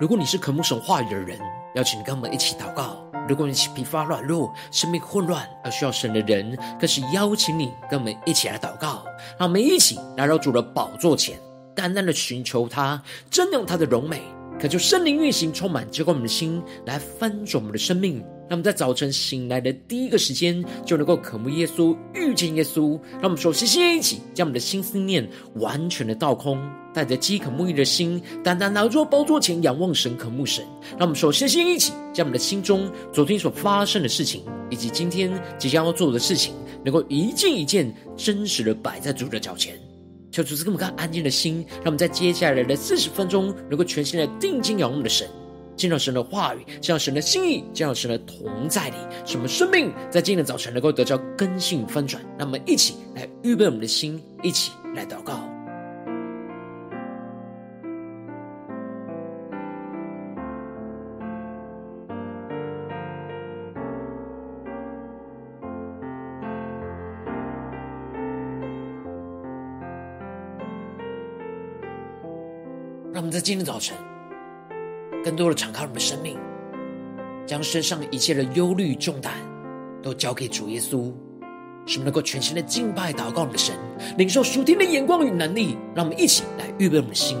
如果你是渴慕神话语的人，邀请你跟我们一起祷告；如果你是疲乏软弱、生命混乱而需要神的人，更是邀请你跟我们一起来祷告。让我们一起来到主的宝座前，淡淡的寻求他，珍用他的荣美，可求圣灵运行，充满结果我们的心，来翻转我们的生命。让我们在早晨醒来的第一个时间，就能够渴慕耶稣、遇见耶稣。让我们首先先一起将我们的心思念完全的倒空，带着饥渴沐浴的心，单单来到宝座前仰望神、渴慕神。让我们首先先一起将我们的心中昨天所发生的事情，以及今天即将要做的事情，能够一件一件真实的摆在主的脚前。求主赐给我们更安静的心，让我们在接下来的四十分钟，能够全心的定睛仰望我们的神。见到神的话语，见到神的心意，见到神的同在里，使我们生命在今天的早晨能够得到更新翻转。那么一起来预备我们的心，一起来祷告。让我们在今天早晨。更多的敞开我们的生命，将身上一切的忧虑重担都交给主耶稣，使我们能够全心的敬拜祷告我们的神，领受属天的眼光与能力。让我们一起来预备我们的心。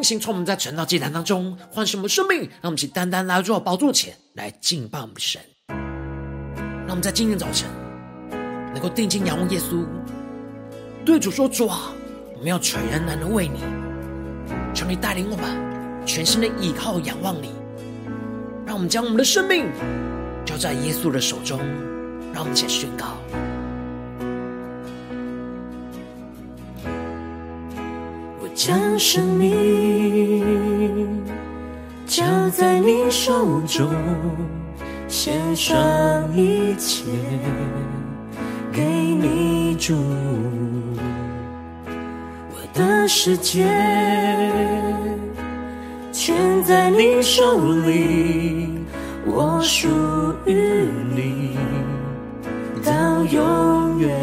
运行，从我们在晨祷祭坛当中唤醒我们生命，让我们去单单来到宝座前来敬拜我们的神。让我们在今天早晨能够定睛仰望耶稣，对主说：“主啊，我们要全然的为你，求你带领我们全心的倚靠仰望你。让我们将我们的生命交在耶稣的手中，让我们先宣告。”将生命交在你手中，献上一切给你主。我的世界全在你手里，我属于你到永远。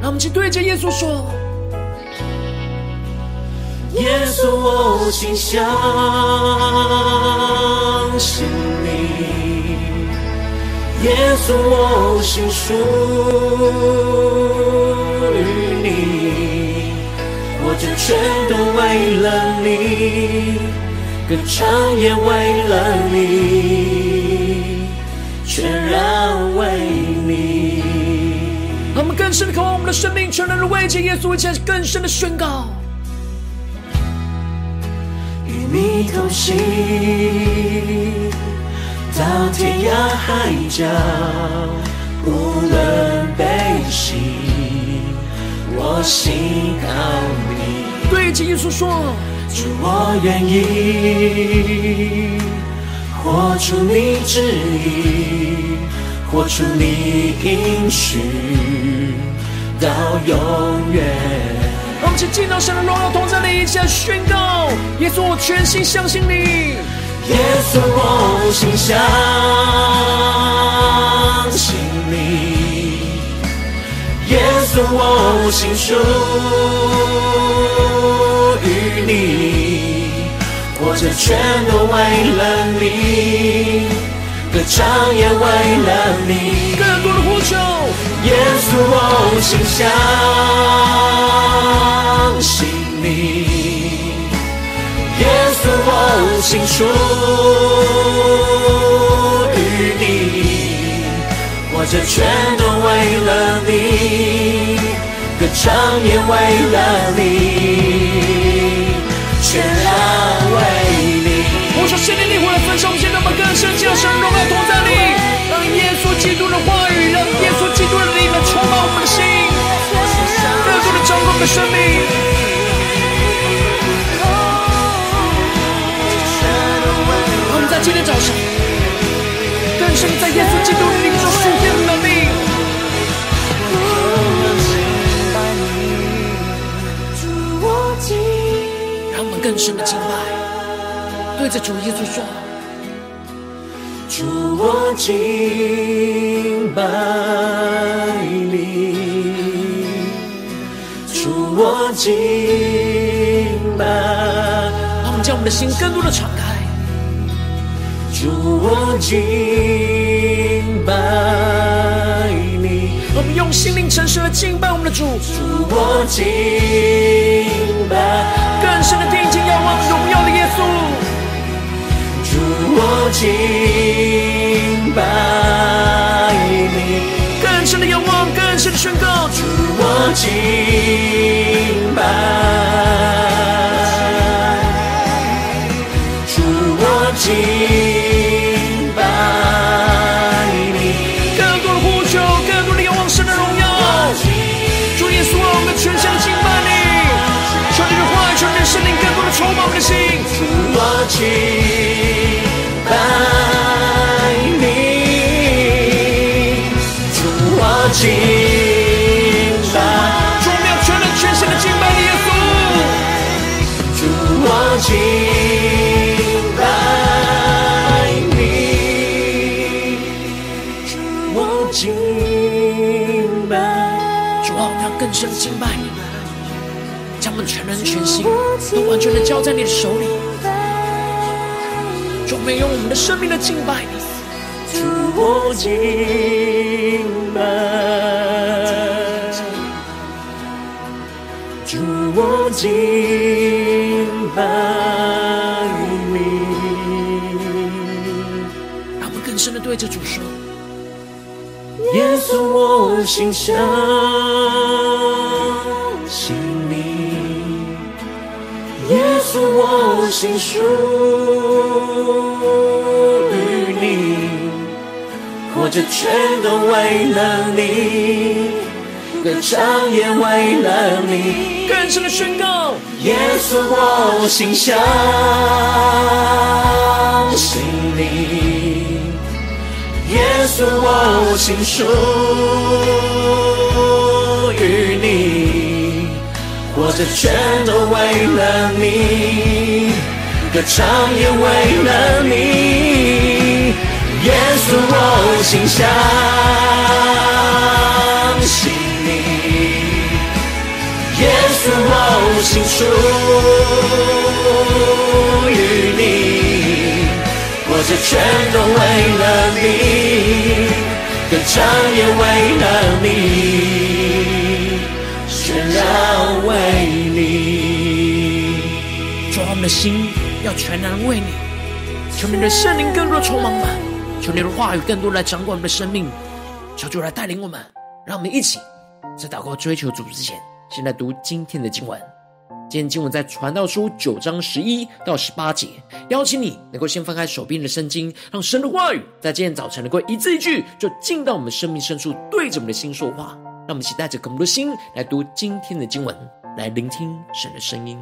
让我们去对着耶稣说。耶稣，我心相信你。耶稣，我心属于你。我这全都为了你，歌唱也为了你，全然为你。让我们更深的渴望我们的生命，全然的为着耶稣，一起更深的宣告。你同行到天涯海角，无论悲喜，我心靠你。对着耶稣说，主，我愿意活出你旨意，活出你应许到永远。让我们进到神的荣耀同在里，一起来宣告：耶稣，我全心相信你。耶稣，我心相信你。耶稣，我心属于你。我这全都为了你，歌唱也为了你。更多的呼求，耶稣，我心相。信你，耶稣，我心属于你，我这全都为了你，歌唱也为了你，全然你。我说，圣灵灵魂的焚烧，我们现在把更深进入神荣耀同在里，让耶稣基督的话语，让耶稣基督的灵来充满我们的心。更多的生命。我们在今天早上，更深在耶稣基督里领受属天的能力。让我们更深的敬拜，对着主耶稣说。主，我敬拜你，主，我敬拜。让我们将我们的心更多的敞开。主，我敬拜你。我们用心灵诚实的敬拜我们的主。主，我敬拜。更深的定睛仰望荣耀的耶稣。敬拜你，更深的仰望，更深的宣告。主，我敬拜，主，我敬拜你，更多的呼求，更多的仰望神的荣耀。主耶稣，我们全心的敬拜你，求你。的话语，求你。的圣灵，更多的充满我们的心。主，我敬。深的敬拜你，将我们全人全心都完全的交在你的手里。主，我们用我们的生命的敬拜你。主，我敬拜。主，我敬拜你。让我们更深的对着主说：耶稣，我心相信你。耶稣，我心属于你，活着全都为了你，歌唱也为了你。更深的宣告：耶稣，我心相信你。耶稣，我心属于你。活着全都为了你，歌唱也为了你。耶稣，我心相信你。耶稣，我心属。这全都为了你，歌唱也为了你。全然为你，主，我们的心要全然为你。求你的圣灵更多充满吧，求你的话语更多来掌管我们的生命。求主来带领我们，让我们一起在祷告追求主之前，先来读今天的经文。今天经文在传道书九章十一到十八节。邀请你能够先翻开手边的圣经，让神的话语在今天早晨能够一字一句，就进到我们生命深处，对着我们的心说话。让我们一起带着更多的心来读今天的经文，来聆听神的声音。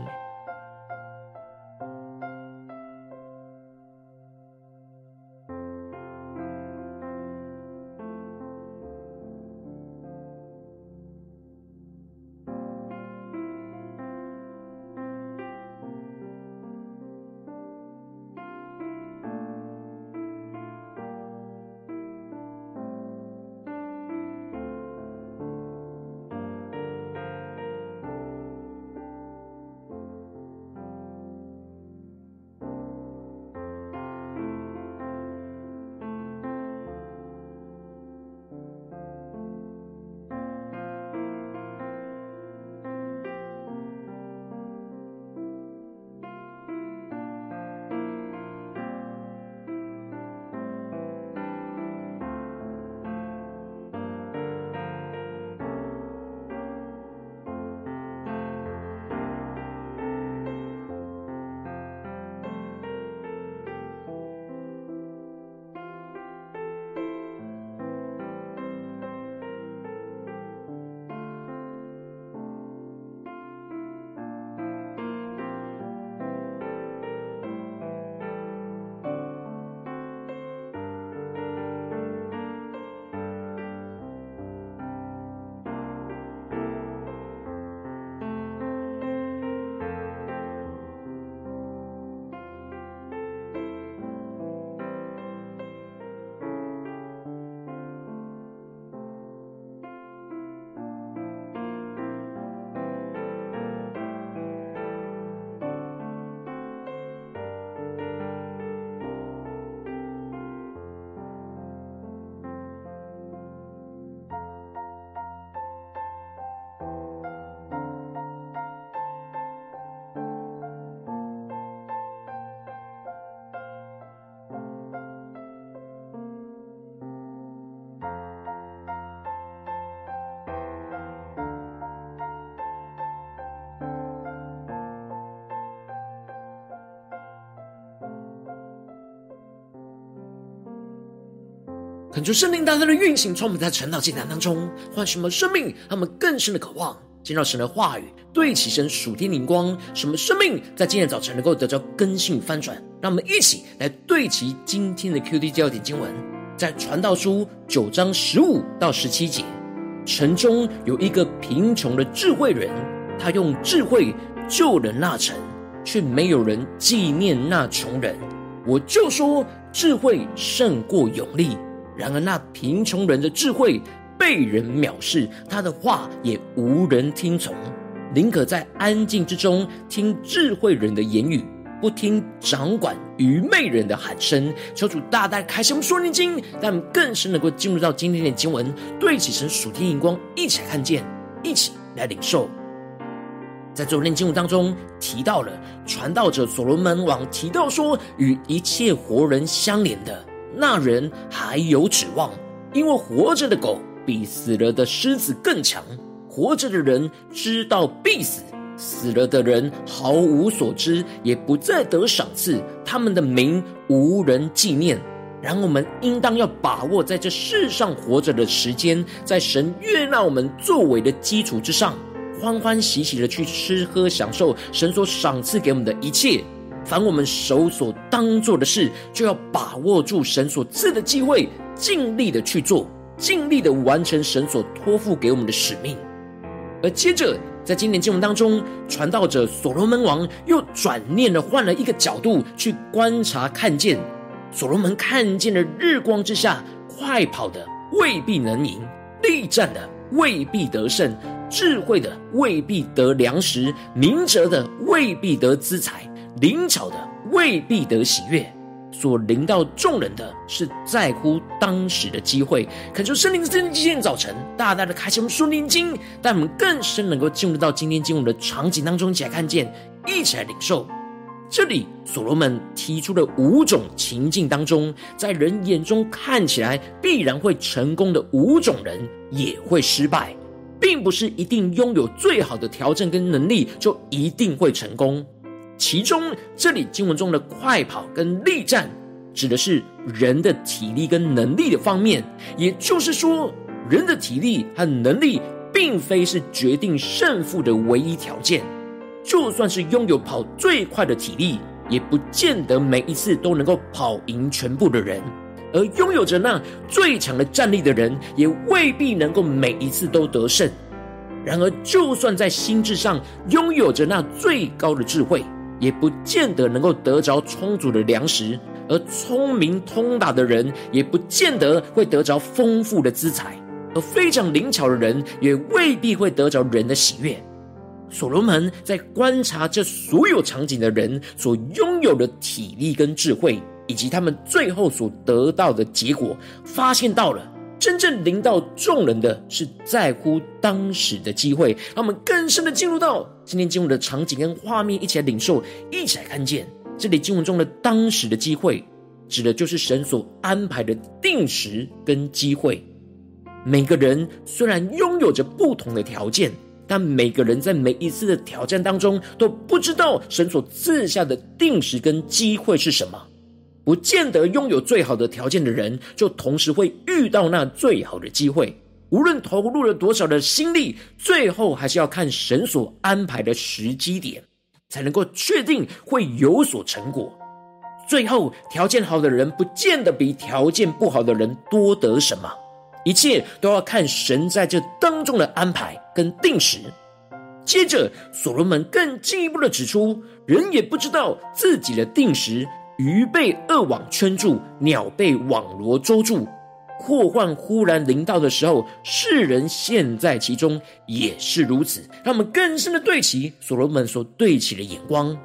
恳求圣灵大大的运行，充满在晨祷祭坛当中，唤醒我们生命，他们更深的渴望见到神的话语，对齐神属天灵光，什么生命在今天早晨能够得到更新翻转。让我们一起来对齐今天的 QD 焦点经文，在传道书九章十五到十七节，城中有一个贫穷的智慧人，他用智慧救了那城，却没有人纪念那穷人。我就说智慧胜过勇力。然而，那贫穷人的智慧被人藐视，他的话也无人听从，宁可在安静之中听智慧人的言语，不听掌管愚昧人的喊声。求主大大开箱说灵经，让我们更深能够进入到今天的经文，对齐神属天荧光，一起来看见，一起来领受。在昨天经文当中提到了传道者所罗门王提到说，与一切活人相连的。那人还有指望，因为活着的狗比死了的狮子更强。活着的人知道必死，死了的人毫无所知，也不再得赏赐。他们的名无人纪念。然而我们应当要把握在这世上活着的时间，在神悦纳我们作为的基础之上，欢欢喜喜的去吃喝享受神所赏赐给我们的一切。凡我们手所当做的事，就要把握住神所赐的机会，尽力的去做，尽力的完成神所托付给我们的使命。而接着，在今年经文当中，传道者所罗门王又转念的换了一个角度去观察，看见所罗门看见了日光之下，快跑的未必能赢，力战的未必得胜，智慧的未必得粮食，明哲的未必得资财。灵巧的未必得喜悦，所临到众人的是在乎当时的机会。恳求圣灵今天早晨大大的开启我们属灵经，但我们更深能够进入到今天经文的场景当中，一起来看见，一起来领受。这里所罗门提出的五种情境当中，在人眼中看起来必然会成功的五种人，也会失败，并不是一定拥有最好的条件跟能力就一定会成功。其中，这里经文中的快跑跟力战，指的是人的体力跟能力的方面。也就是说，人的体力和能力，并非是决定胜负的唯一条件。就算是拥有跑最快的体力，也不见得每一次都能够跑赢全部的人。而拥有着那最强的战力的人，也未必能够每一次都得胜。然而，就算在心智上拥有着那最高的智慧，也不见得能够得着充足的粮食，而聪明通达的人也不见得会得着丰富的资财，而非常灵巧的人也未必会得着人的喜悦。所罗门在观察这所有场景的人所拥有的体力跟智慧，以及他们最后所得到的结果，发现到了。真正临到众人的是在乎当时的机会，让我们更深的进入到今天经文的场景跟画面，一起来领受，一起来看见这里经文中的当时的机会，指的就是神所安排的定时跟机会。每个人虽然拥有着不同的条件，但每个人在每一次的挑战当中，都不知道神所赐下的定时跟机会是什么。不见得拥有最好的条件的人，就同时会遇到那最好的机会。无论投入了多少的心力，最后还是要看神所安排的时机点，才能够确定会有所成果。最后，条件好的人不见得比条件不好的人多得什么，一切都要看神在这当中的安排跟定时。接着，所罗门更进一步的指出，人也不知道自己的定时。鱼被恶网圈住，鸟被网罗捉住，祸患忽然临到的时候，世人陷在其中也是如此。让我们更深的对齐所罗门所对齐的眼光。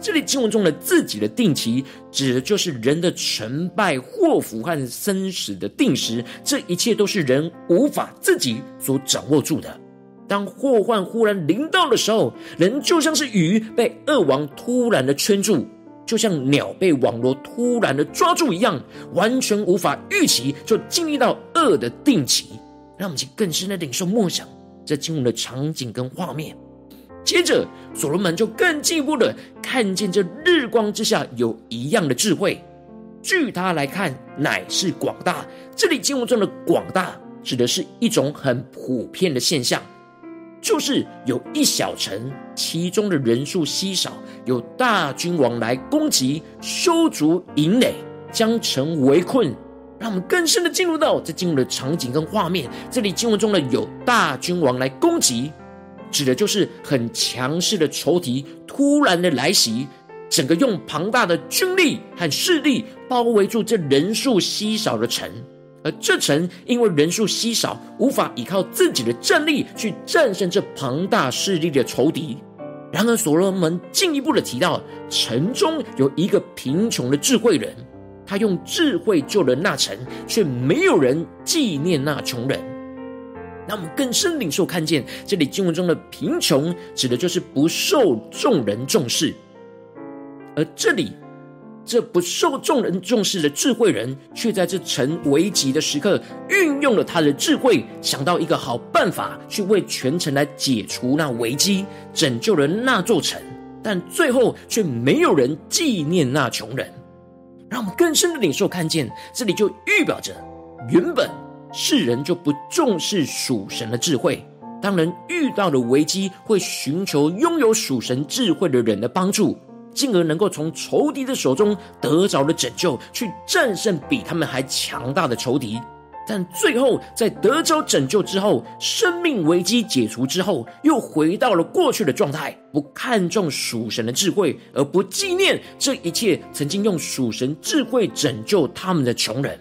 这里经文中的自己的定期，指的就是人的成败、祸福和生死的定时。这一切都是人无法自己所掌握住的。当祸患忽然临到的时候，人就像是鱼被恶网突然的圈住。就像鸟被网罗突然的抓住一样，完全无法预期，就经历到恶的定期，让我们去更深的领受默想这经文的场景跟画面。接着，所罗门就更进一步的看见这日光之下有一样的智慧，据他来看，乃是广大。这里经文中的广大，指的是一种很普遍的现象，就是有一小城，其中的人数稀少，有大君王来攻击，修筑营垒，将城围困。让我们更深的进入到这进入的场景跟画面。这里经文中的有大君王来攻击，指的就是很强势的仇敌突然的来袭。整个用庞大的军力和势力包围住这人数稀少的城，而这城因为人数稀少，无法依靠自己的战力去战胜这庞大势力的仇敌。然而，所罗门进一步的提到，城中有一个贫穷的智慧人，他用智慧救了那城，却没有人纪念那穷人。那我们更深领受看见，这里经文中的贫穷，指的就是不受众人重视。而这里，这不受众人重视的智慧人，却在这城危急的时刻，运用了他的智慧，想到一个好办法，去为全城来解除那危机，拯救了那座城。但最后却没有人纪念那穷人。让我们更深的领受看见，这里就预表着，原本世人就不重视属神的智慧，当人遇到了危机，会寻求拥有属神智慧的人的帮助。进而能够从仇敌的手中得着了拯救，去战胜比他们还强大的仇敌。但最后在得着拯救之后，生命危机解除之后，又回到了过去的状态，不看重属神的智慧，而不纪念这一切曾经用属神智慧拯救他们的穷人。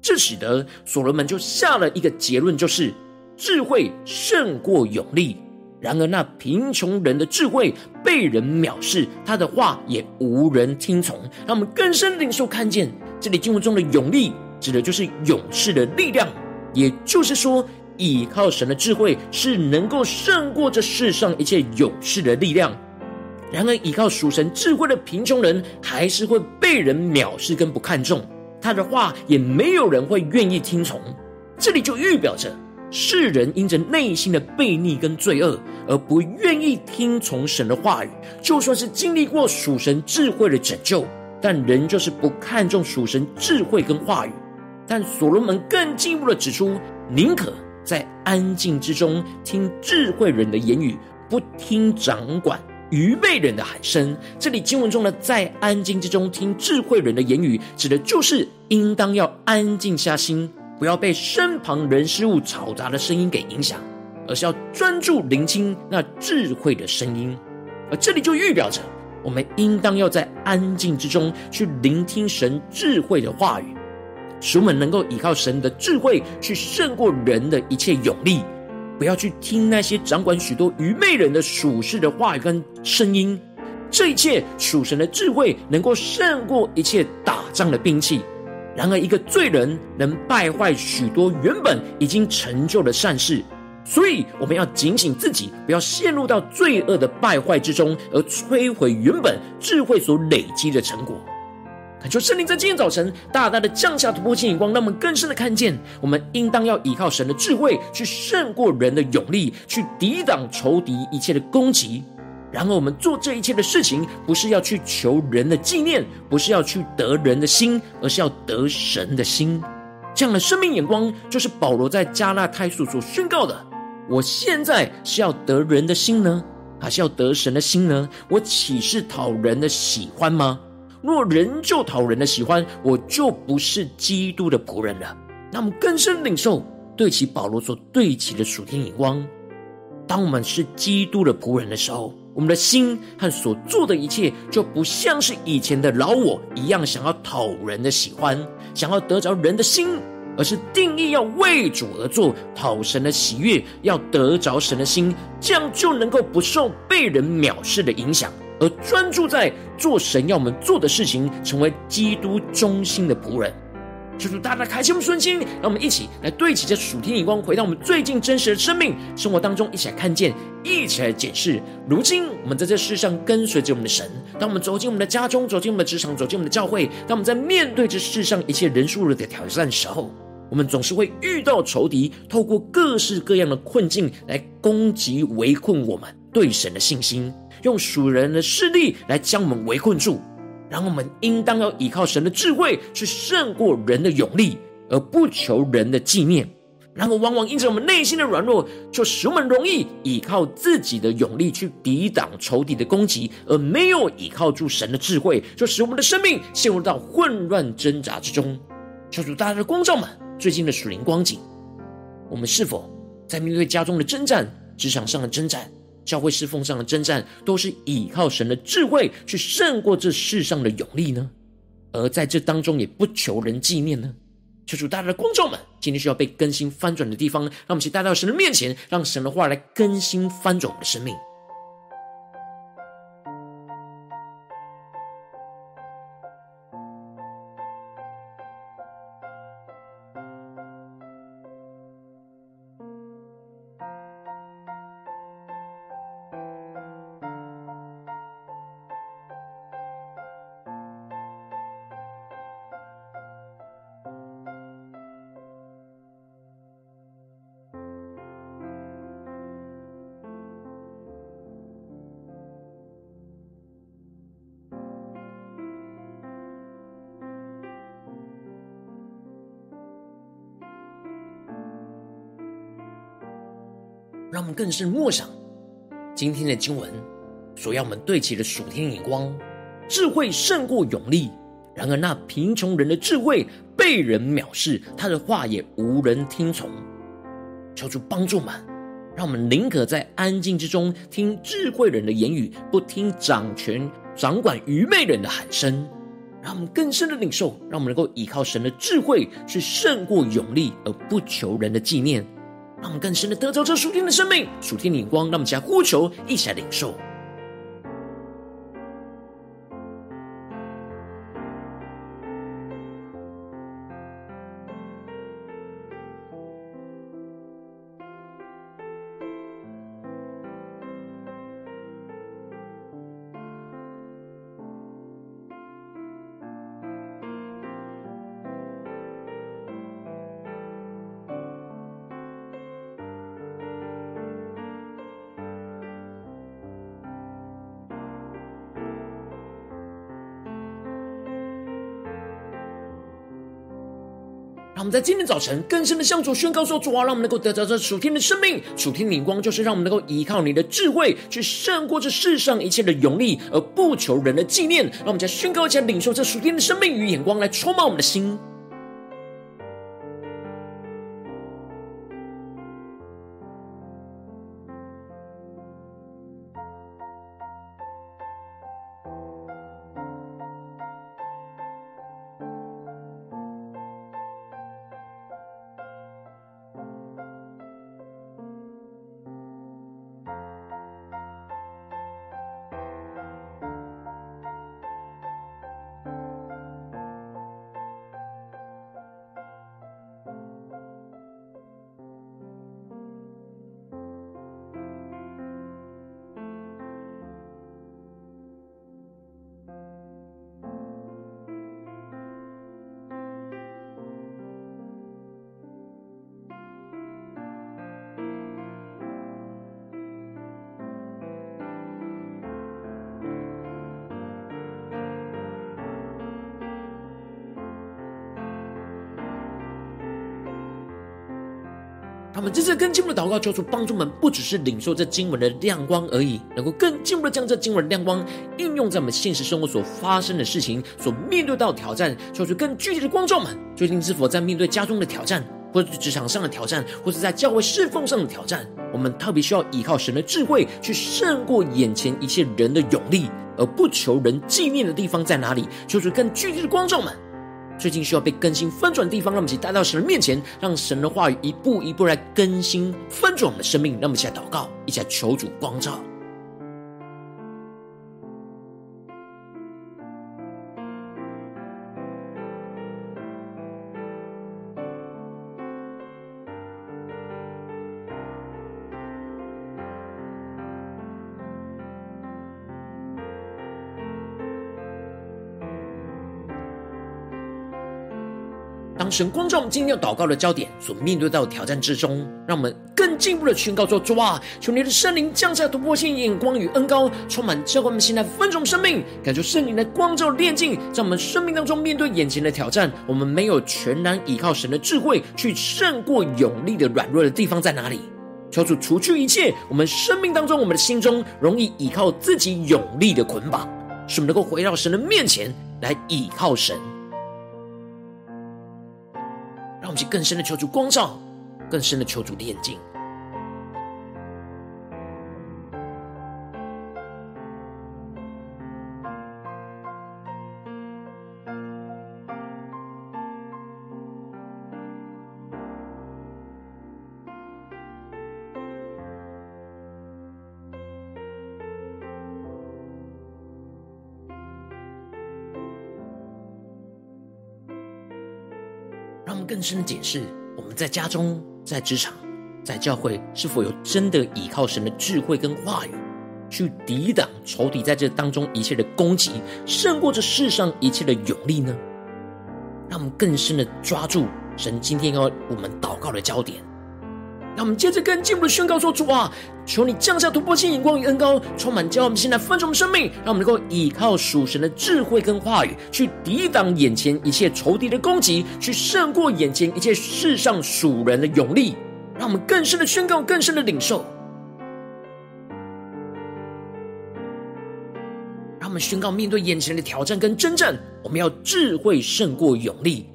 这使得所罗门就下了一个结论，就是智慧胜过勇力。然而，那贫穷人的智慧被人藐视，他的话也无人听从。让我们更深领受看见，这里经文中的勇力，指的就是勇士的力量。也就是说，倚靠神的智慧是能够胜过这世上一切勇士的力量。然而，倚靠属神智慧的贫穷人，还是会被人藐视跟不看重，他的话也没有人会愿意听从。这里就预表着。世人因着内心的悖逆跟罪恶，而不愿意听从神的话语，就算是经历过属神智慧的拯救，但人就是不看重属神智慧跟话语。但所罗门更进一步的指出，宁可在安静之中听智慧人的言语，不听掌管愚昧人的喊声。这里经文中的在安静之中听智慧人的言语，指的就是应当要安静下心。不要被身旁人事物嘈杂的声音给影响，而是要专注聆听那智慧的声音。而这里就预表着，我们应当要在安静之中去聆听神智慧的话语，使我们能够依靠神的智慧去胜过人的一切勇力。不要去听那些掌管许多愚昧人的属世的话语跟声音。这一切属神的智慧能够胜过一切打仗的兵器。然而，一个罪人能败坏许多原本已经成就的善事，所以我们要警醒自己，不要陷入到罪恶的败坏之中，而摧毁原本智慧所累积的成果。恳求圣灵在今天早晨大大的降下突破性眼光，让我们更深的看见，我们应当要依靠神的智慧，去胜过人的勇力，去抵挡仇敌一切的攻击。然而，我们做这一切的事情，不是要去求人的纪念，不是要去得人的心，而是要得神的心。这样的生命眼光，就是保罗在加拉太书所宣告的：我现在是要得人的心呢，还是要得神的心呢？我岂是讨人的喜欢吗？若人就讨人的喜欢，我就不是基督的仆人了。那我们更深领受对齐保罗所对齐的属天眼光。当我们是基督的仆人的时候，我们的心和所做的一切，就不像是以前的老我一样，想要讨人的喜欢，想要得着人的心，而是定义要为主而做，讨神的喜悦，要得着神的心，这样就能够不受被人藐视的影响，而专注在做神要我们做的事情，成为基督中心的仆人。求主大大开启我们顺心，让我们一起来对齐这属天眼光，回到我们最近真实的生命生活当中，一起来看见，一起来检视。如今我们在这世上跟随着我们的神，当我们走进我们的家中，走进我们的职场，走进我们的教会，当我们在面对这世上一切人数的挑战时候，我们总是会遇到仇敌，透过各式各样的困境来攻击、围困我们对神的信心，用属人的势力来将我们围困住。然后我们应当要依靠神的智慧，去胜过人的勇力，而不求人的纪念。然后往往因着我们内心的软弱，就使我们容易依靠自己的勇力去抵挡仇敌的攻击，而没有依靠住神的智慧，就使我们的生命陷入到混乱挣扎之中。求主大家的光照们，最近的属灵光景，我们是否在面对家中的征战、职场上的征战、教会侍奉上的征战，都是依靠神的智慧去胜过这世上的勇力呢？而在这当中，也不求人纪念呢？求主大家的观众们，今天需要被更新翻转的地方，让我们一起带到神的面前，让神的话来更新翻转我们的生命。让我们更深默想今天的经文，所要我们对齐的属天眼光，智慧胜过勇力。然而那贫穷人的智慧被人藐视，他的话也无人听从。求主帮助们，让我们宁可在安静之中听智慧人的言语，不听掌权掌管愚昧人的喊声。让我们更深的领受，让我们能够依靠神的智慧去胜过勇力，而不求人的纪念。让我们更深的得着这属天的生命，属天的光，让我们加呼求，一起来领受。在今天早晨更深的向主宣告说：主啊，让我们能够得着这属天的生命，属天的眼光，就是让我们能够依靠你的智慧，去胜过这世上一切的勇力，而不求人的纪念。让我们再宣告一下，领受这属天的生命与眼光，来充满我们的心。们这次更进一步的祷告，求主帮助我们，不只是领受这经文的亮光而已，能够更进一步的将这经文的亮光应用在我们现实生活所发生的事情、所面对到的挑战。求主更具体的光照们，最近是否在面对家中的挑战，或者职场上的挑战，或者在教会侍奉上的挑战？我们特别需要依靠神的智慧，去胜过眼前一切人的勇力，而不求人纪念的地方在哪里？求主更具体的光照们。最近需要被更新翻转的地方，让我们一起带到神的面前，让神的话语一步一步来更新翻转我们的生命。让我们一起来祷告，一起来求主光照。神光照今天要祷告的焦点所面对到的挑战之中，让我们更进一步的宣告说：主啊，求你的圣灵降下突破性眼光与恩膏，充满教会我们现在分众生命，感受圣灵的光照炼净，在我们生命当中面对眼前的挑战，我们没有全然依靠神的智慧去胜过勇力的软弱的地方在哪里？求主除去一切我们生命当中我们的心中容易依靠自己勇力的捆绑，使我们能够回到神的面前来依靠神。让我们去更深的求主光照，更深的求主炼净。更深的解释，我们在家中、在职场、在教会，是否有真的依靠神的智慧跟话语，去抵挡仇敌在这当中一切的攻击，胜过这世上一切的勇力呢？让我们更深的抓住神今天要我们祷告的焦点。让我们接着更进一步的宣告说：主啊，求你降下突破性眼光与恩膏，充满教我们现在丰盛的生命，让我们能够依靠属神的智慧跟话语，去抵挡眼前一切仇敌的攻击，去胜过眼前一切世上属人的勇力。让我们更深的宣告，更深的领受。让我们宣告，面对眼前的挑战跟征战，我们要智慧胜过勇力。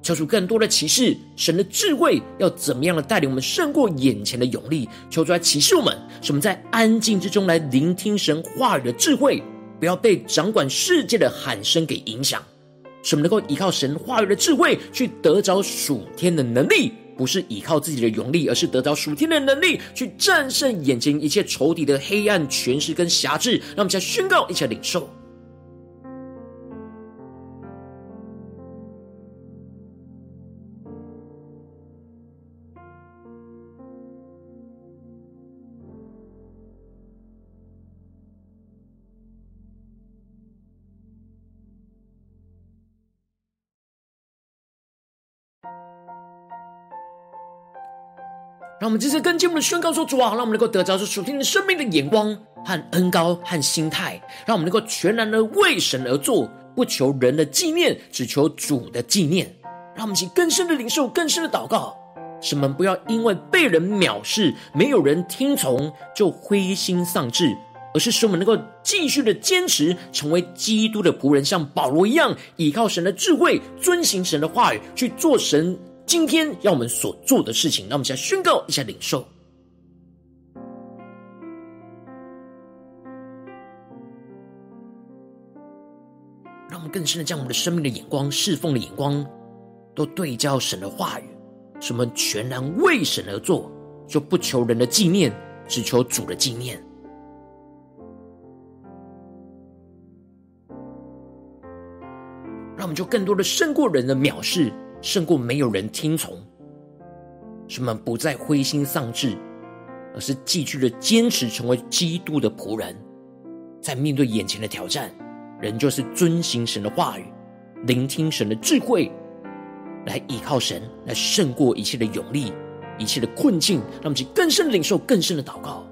求主更多的启示，神的智慧要怎么样的带领我们胜过眼前的勇力？求主来启示我们，使我们在安静之中来聆听神话语的智慧，不要被掌管世界的喊声给影响。使我们能够依靠神话语的智慧，去得着属天的能力，不是依靠自己的勇力，而是得着属天的能力，去战胜眼前一切仇敌的黑暗权势跟辖制。让我们再宣告，一起来领受。让我们这次更进一步的宣告说：主啊，让我们能够得着这属天的生命的眼光和恩膏和心态，让我们能够全然的为神而做，不求人的纪念，只求主的纪念。让我们起更深的领受，更深的祷告，使我们不要因为被人藐视，没有人听从，就灰心丧志，而是使我们能够继续的坚持，成为基督的仆人，像保罗一样，依靠神的智慧，遵行神的话语，去做神。今天要我们所做的事情，让我们先宣告一下领受，让我们更深的将我们的生命的眼光、侍奉的眼光，都对焦神的话语，使我们全然为神而做，就不求人的纪念，只求主的纪念。让我们就更多的胜过人的藐视。胜过没有人听从，使我们不再灰心丧志，而是继续的坚持成为基督的仆人。在面对眼前的挑战，仍旧是遵行神的话语，聆听神的智慧，来依靠神，来胜过一切的勇力，一切的困境。让我们去更深的领受，更深的祷告。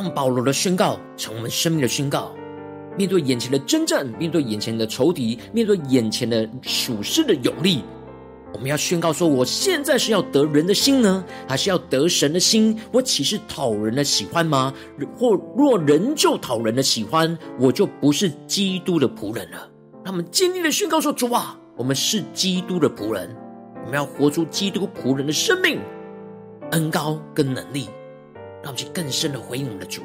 让保罗的宣告成我们生命的宣告。面对眼前的征战，面对眼前的仇敌，面对眼前的属世的勇力，我们要宣告说：我现在是要得人的心呢，还是要得神的心？我岂是讨人的喜欢吗？或若仍旧讨人的喜欢，我就不是基督的仆人了。让我们坚定的宣告说：主啊，我们是基督的仆人，我们要活出基督仆人的生命、恩高跟能力。让我们去更深的回应我们的主。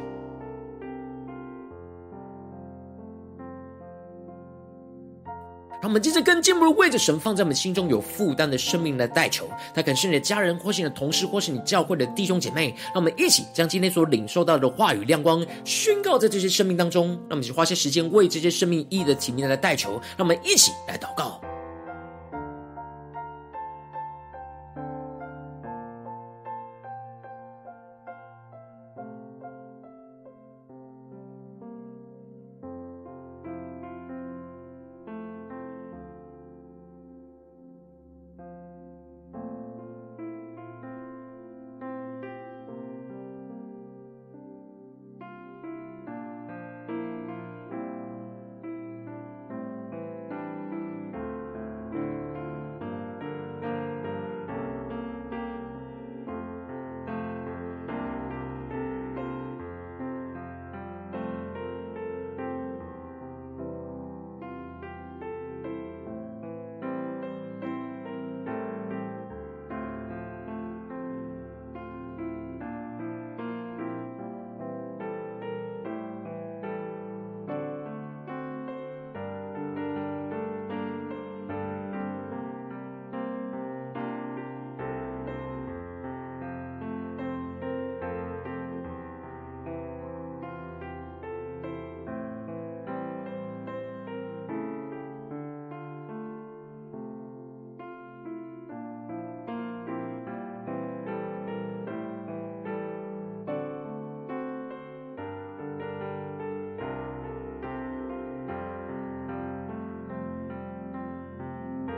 让我们接着更进一步的为着神放在我们心中有负担的生命来代求。他可能是你的家人，或是你的同事，或是你教会的弟兄姐妹。让我们一起将今天所领受到的话语亮光宣告在这些生命当中。让我们去花些时间为这些生命意义的体面来代求。让我们一起来祷告。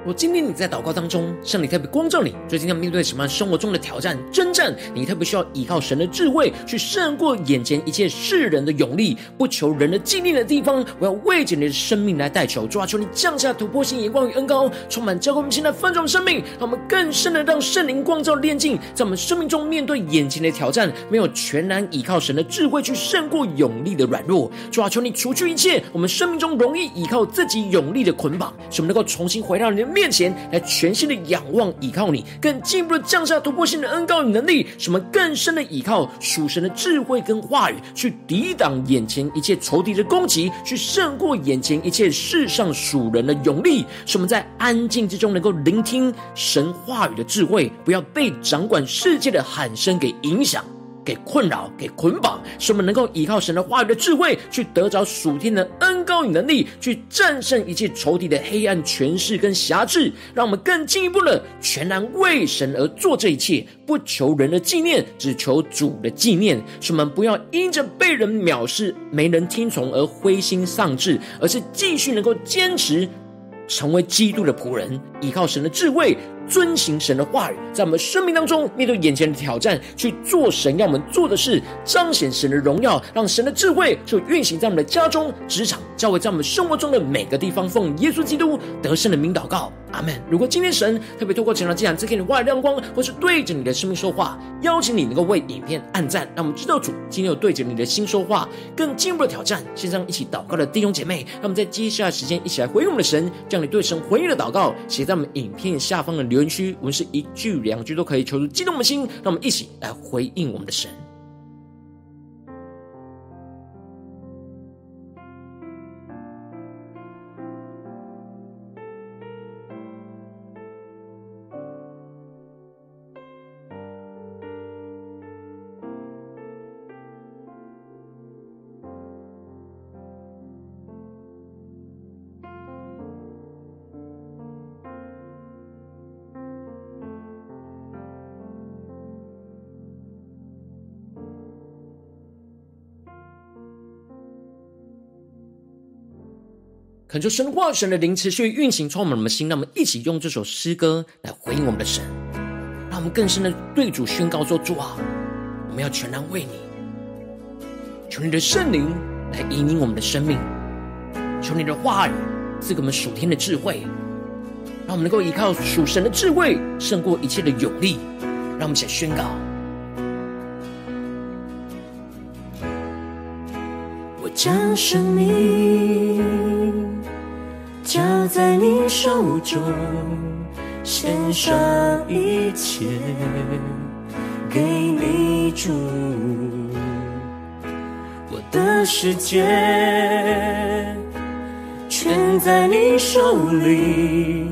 我今天你在祷告当中，圣灵特别光照你，最近要面对什么生活中的挑战、征战？你特别需要依靠神的智慧，去胜过眼前一切世人的勇力，不求人的纪念的地方。我要为着你的生命来代求，主啊，求你降下突破性眼光与恩膏，充满教会我们现在丰盛生命，让我们更深的让圣灵光照炼净，在我们生命中面对眼前的挑战，没有全然依靠神的智慧去胜过勇力的软弱。主啊，求你除去一切我们生命中容易依靠自己勇力的捆绑，使我们能够重新回到你面前来全心的仰望倚靠你，更进一步的降下突破性的恩膏与能力，什么更深的倚靠属神的智慧跟话语，去抵挡眼前一切仇敌的攻击，去胜过眼前一切世上属人的勇力，使我们在安静之中能够聆听神话语的智慧，不要被掌管世界的喊声给影响。给困扰，给捆绑，使我们能够依靠神的话语的智慧，去得着属天的恩膏与能力，去战胜一切仇敌的黑暗权势跟辖制，让我们更进一步的全然为神而做这一切，不求人的纪念，只求主的纪念。使我们不要因着被人藐视、没人听从而灰心丧志，而是继续能够坚持成为基督的仆人，依靠神的智慧。遵行神的话语，在我们生命当中面对眼前的挑战，去做神要我们做的事，彰显神的荣耀，让神的智慧就运行在我们的家中、职场、教会，在我们生活中的每个地方。奉耶稣基督得胜的名祷告，阿门。如果今天神特别透过成长祭坛赐给你话语亮光，或是对着你的生命说话，邀请你能够为影片按赞，让我们知道主今天有对着你的心说话，更进一步的挑战。线上一起祷告的弟兄姐妹，让我们在接下来时间一起来回应我们的神，将你对神回应的祷告写在我们影片下方的留。留言区，我们是一句两句都可以，求出激动的心，让我们一起来回应我们的神。恳求神话神的灵持续运行，充满我们的心。让我们一起用这首诗歌来回应我们的神，让我们更深的对主宣告说：主啊，我们要全然为你。求你的圣灵来引领我们的生命，求你的话语赐给我们属天的智慧，让我们能够依靠属神的智慧胜过一切的勇力。让我们一起来宣告：我将生命。交在你手中，献上一切给你主。我的世界全在你手里，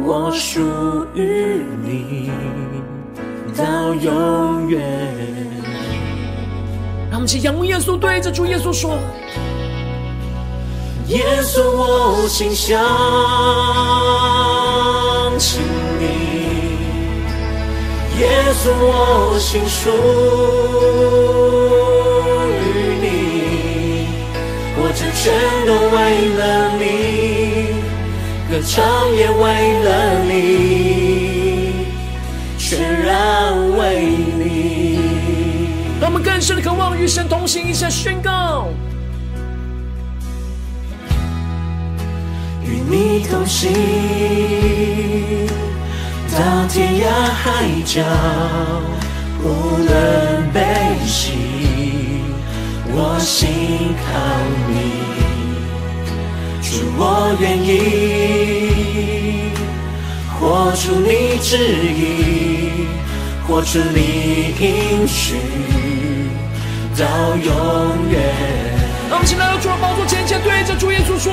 我属于你到永远。让我们一起仰望耶稣，对着主耶稣说：耶稣，我心相信你；耶稣，我心属于你。我这全都为了你，歌唱也为了你，全然为你。让我们更深的渴望与神同行，一起宣告。你同行，到天涯海角，无论悲喜，我心靠你。主，我愿意活出你旨意，活出你应许，到永远。对着主耶稣说：“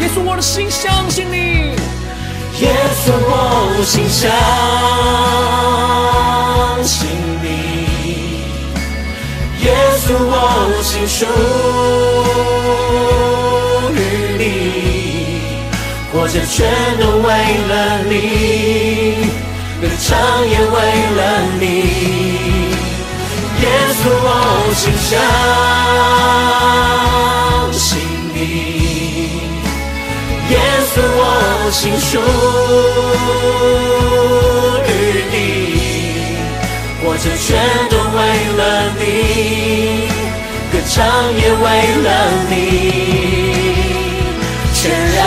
耶稣，我的心相信你。耶稣，我心相信你。耶稣，我心属于你。活着全都为了你，歌唱也为了你。耶稣，我心相。耶稣我心属于你，活着全都为了你，歌唱也为了你，全然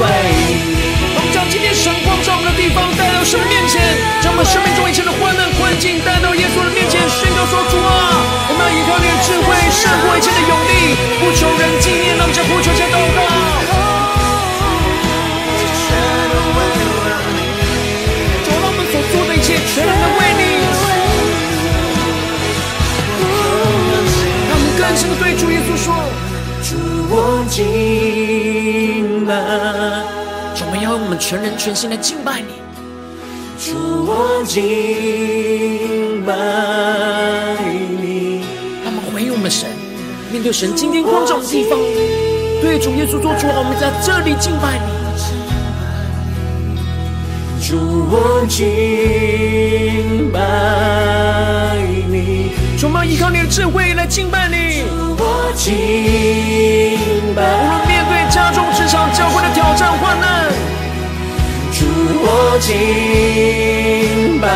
为你。我们将今天神光照我们的地方带到神面前，将我们生命中一切的患难困境带到耶稣，宣告说：主啊，我们要依靠你的智慧，胜过一切的勇力，不求人纪念，让我们将呼求先祷告。全然的为你，让我们更深的对主耶稣说：主，我敬拜。我们要用我们全人全心来敬拜你。主，我敬拜你。让我们回应我们神，面对神今天光照的地方，对主耶稣说出：我们在这里敬拜你。主，我敬拜你。主，我依靠你的智慧来敬拜你。主，我敬拜。无论面对家中、职场、教会的挑战、患难，主，我敬拜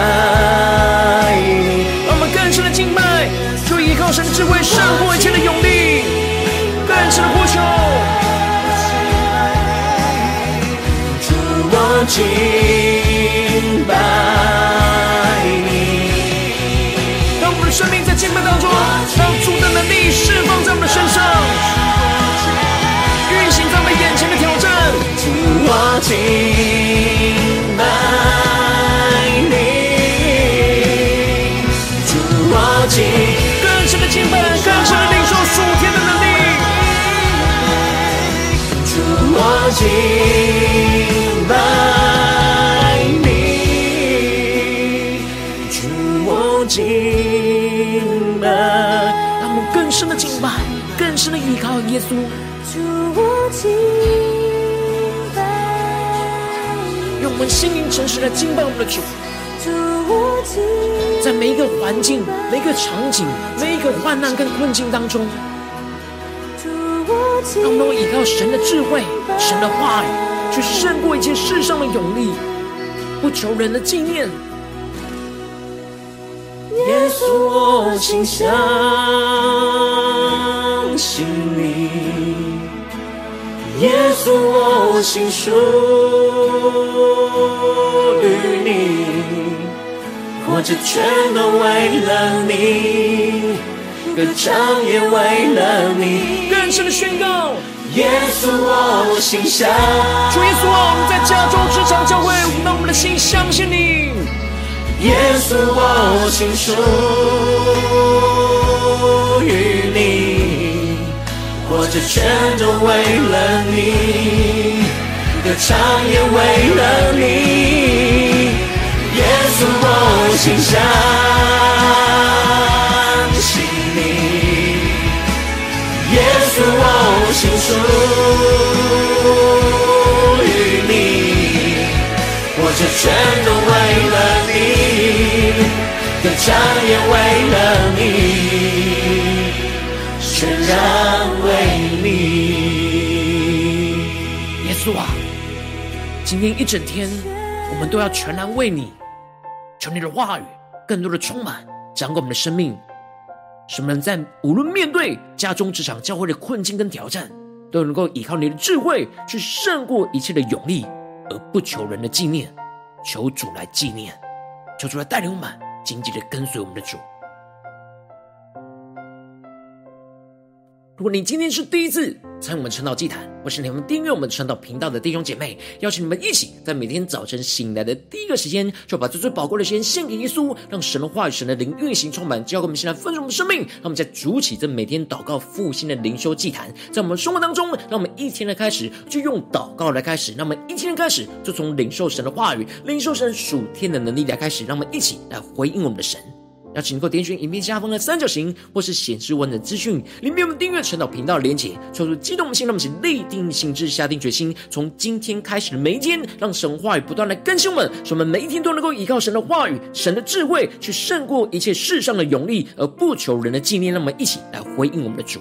你。让我们更深的敬拜，就依靠神的智慧胜过一切的勇力，更深的呼求。主，我敬。拜你，让我们的生命在敬拜当中，让主的能力释放在我们的身上，运行在我们眼前的挑战。主，我敬我敬拜。真的依靠耶稣，用我们心灵诚实来敬拜我们的主。在每一个环境、每一个场景、每一个患难跟困境当中，让我们能够依靠神的智慧、神的话语，去胜过一切世上的勇力，不求人的纪念。耶稣，我心相。信你，耶稣，我心属于你，活着全都为了你，歌唱也为了你。更深的宣告，耶稣，我心相。主耶稣啊，我们在家中、职场、教会，让我们的心相信你。耶稣，我心属于你。活着全都为了你，歌唱也为了你，耶稣我心相耶稣我心属于你，我这全都为了你，歌唱也为了你，全然为你，耶稣啊。今天一整天，我们都要全然为你，求你的话语更多的充满，掌管我们的生命，什么人在无论面对家中、职场、教会的困境跟挑战，都能够依靠你的智慧去胜过一切的勇力，而不求人的纪念，求主来纪念，求主来带领我们紧紧的跟随我们的主。如果你今天是第一次参与我们晨祷祭坛，或是你们订阅我们晨祷频道的弟兄姐妹，邀请你们一起在每天早晨醒来的第一个时间，就把最最宝贵的时间献给耶稣，让神的话语、神的灵运行充满，交给我们现在丰盛的生命。让我们在主起这每天祷告复兴的灵修祭坛，在我们生活当中，让我们一天的开始就用祷告来开始，让我们一天的开始就从领受神的话语、领受神属天的能力来开始，让我们一起来回应我们的神。要请能够点选影片下方的三角形，或是显示文的资讯，里面有我们订阅陈导频道的连结。抽出激动的心，让我们一起立定心志，下定决心，从今天开始的每一天，让神话语不断来更新我们，使我们每一天都能够依靠神的话语、神的智慧，去胜过一切世上的勇力，而不求人的纪念。让我们一起来回应我们的主。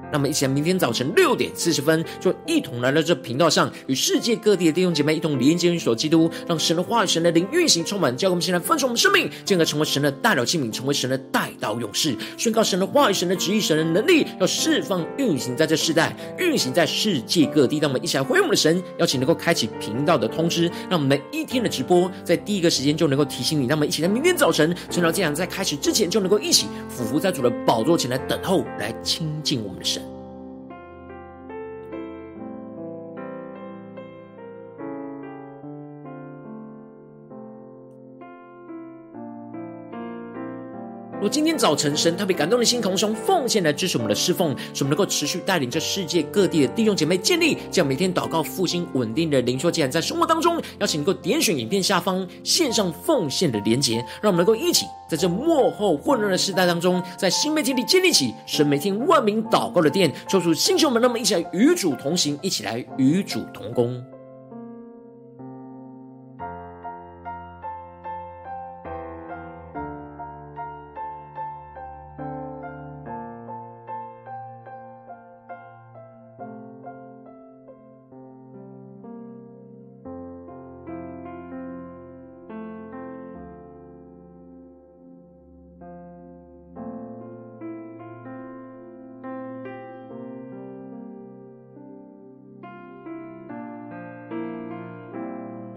那么，一起来，明天早晨六点四十分，就一同来到这频道上，与世界各地的弟兄姐妹一同连接、运所基督，让神的话语、神的灵运行充满，叫我们现在分盛我们生命，进而成为神的代祷器皿，成为神的代祷勇士，宣告神的话语、神的旨意、神的能力，要释放运行在这世代，运行在世界各地。让我们一起来回应我们的神，邀请能够开启频道的通知，让我们每一天的直播在第一个时间就能够提醒你。让我们一起在明天早晨，晨祷祭坛在开始之前，就能够一起俯伏在主的宝座前来等候，来亲近我们的神。如今天早晨神特别感动的心，同时用奉献来支持我们的侍奉，使我们能够持续带领这世界各地的弟兄姐妹建立这样每天祷告复兴稳定的灵修既然，在生活当中，邀请能够点选影片下方线上奉献的连结，让我们能够一起在这幕后混乱的时代当中，在新媒体里建立起神每天万名祷告的殿，求主星球们，让我们一起来与主同行，一起来与主同工。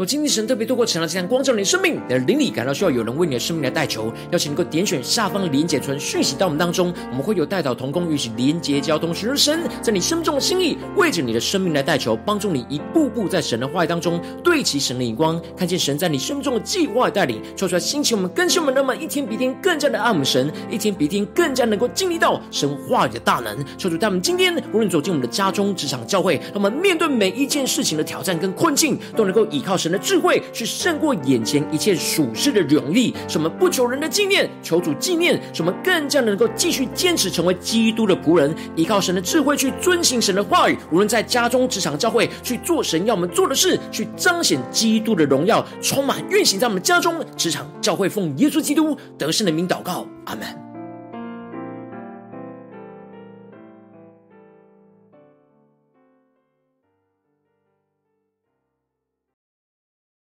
我今天神特别透过成了这样光照你的生命，你的灵里感到需要有人为你的生命来代求，邀请能够点选下方的连结传讯息到我们当中，我们会有代祷同工与其连结交通，寻求神在你生命中的心意，为着你的生命来代求，帮助你一步步在神的话语当中对齐神的眼光，看见神在你生命中的计划带领，说出来兴起我们更新我们，那么一天比一天更加的爱我们神，一天比一天更加能够经历到神话语的大能。求主带我们今天无论走进我们的家中、职场、教会，那么面对每一件事情的挑战跟困境，都能够依靠神的智慧去胜过眼前一切属世的勇力，使我们不求人的纪念，求主纪念，使我们更加能够继续坚持成为基督的仆人，依靠神的智慧去遵行神的话语。无论在家中、职场、教会，去做神要我们做的事，去彰显基督的荣耀，充满运行在我们家中、职场、教会，奉耶稣基督得胜的名祷告，阿门。